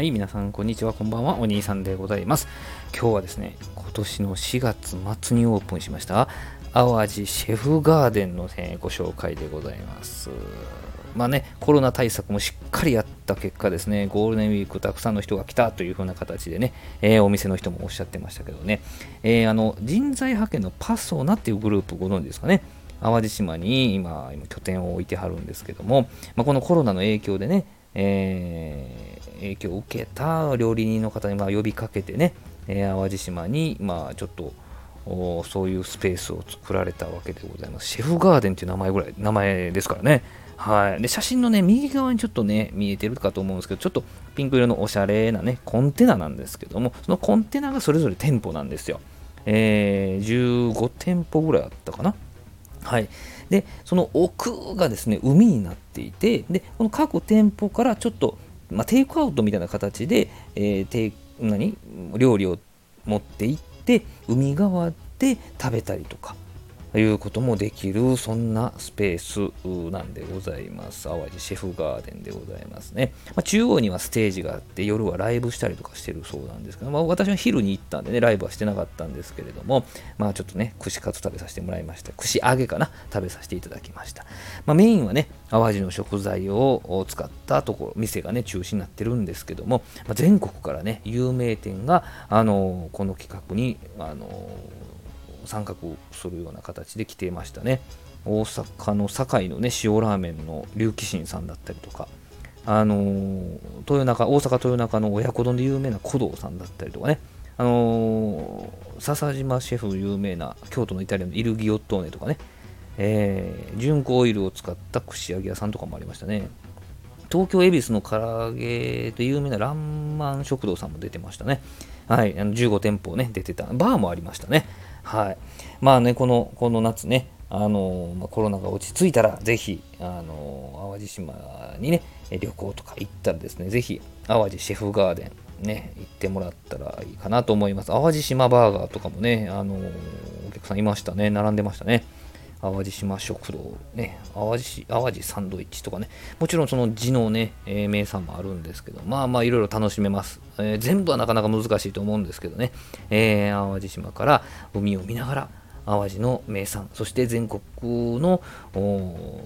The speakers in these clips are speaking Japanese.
はい、皆さん、こんにちは、こんばんは、お兄さんでございます。今日はですね、今年の4月末にオープンしました、淡路シェフガーデンの、ね、ご紹介でございます。まあね、コロナ対策もしっかりやった結果ですね、ゴールデンウィークたくさんの人が来たという風な形でね、えー、お店の人もおっしゃってましたけどね、えー、あの人材派遣のパソーナっていうグループご存知ですかね。淡路島に今、今拠点を置いてはるんですけども、まあ、このコロナの影響でね、えー、影響を受けた料理人の方にま呼びかけてね、えー、淡路島にまあちょっとそういうスペースを作られたわけでございます。シェフガーデンっていう名前ぐらい、名前ですからね。はい。で、写真のね、右側にちょっとね、見えてるかと思うんですけど、ちょっとピンク色のおしゃれなね、コンテナなんですけども、そのコンテナがそれぞれ店舗なんですよ。えー、15店舗ぐらいあったかな。はい。で、その奥がですね、海になっていて、で、この各店舗からちょっと、まあ、テイクアウトみたいな形で、えー、テ何？料理を持って行って、海側で食べたりとか、いうこともできる、そんなスペースなんでございます。淡路シェフガーデンでございますね。まあ、中央にはステージがあって、夜はライブしたりとかしてるそうなんですけど、まあ、私は昼に行ったんでね、ライブはしてなかったんですけれども、まあちょっとね、串カツ食べさせてもらいました。串揚げかな？食べさせていただきました。まあ、メインはね、淡路の食材を使ったところ、店がね、中心になってるんですけども、まあ、全国からね、有名店が、あのこの企画に、あの参画するような形で来ていましたね。大阪の堺のね塩ラーメンの竜騎神さんだったりとかあの豊中大阪豊中の親子丼で有名な古道さんだったりとかね。あの笹島シェフ有名な京都のイタリアのイルギオットーネとかね、えー、純子オイルを使った串揚げ屋さんとかもありましたね。東京恵比寿の唐揚げで有名なランマン食堂さんも出てましたね。はいあの15店舗ね出てたバーもありましたね。はい。まあね、この、この夏ね、あのまあ、コロナが落ち着いたら、ぜひ、あの淡路島にね、旅行とか行ったらですね、ぜひ、淡路シェフガーデン、ね、行ってもらったらいいかなと思います。淡路島バーガーとかもね、あのお客さんいましたね、並んでましたね。淡路島食堂、ね、淡路淡路サンドイッチとかね、もちろんその字のね、えー、名産もあるんですけど、まあまあいろいろ楽しめます、えー、全部はなかなか難しいと思うんですけどね、えー、淡路島から海を見ながら、淡路の名産そして全国の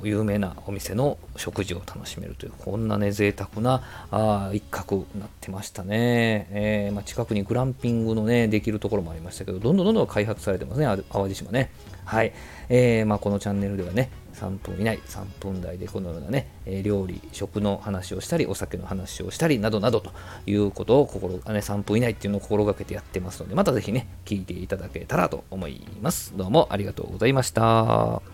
有名なお店の食事を楽しめるというこんなね贅沢なあ一角になってましたね、えー、まあ、近くにグランピングのねできるところもありましたけどどんどんどんどん開発されてますね淡路島ね。はい、えー、まあ、このチャンネルではね3分以内、3分台でこのようなね、え料理、食の話をしたり、お酒の話をしたり、などなどということを心、ね、3分以内っていうのを心がけてやってますので、また是非ね、聞いていただけたらと思います。どうもありがとうございました。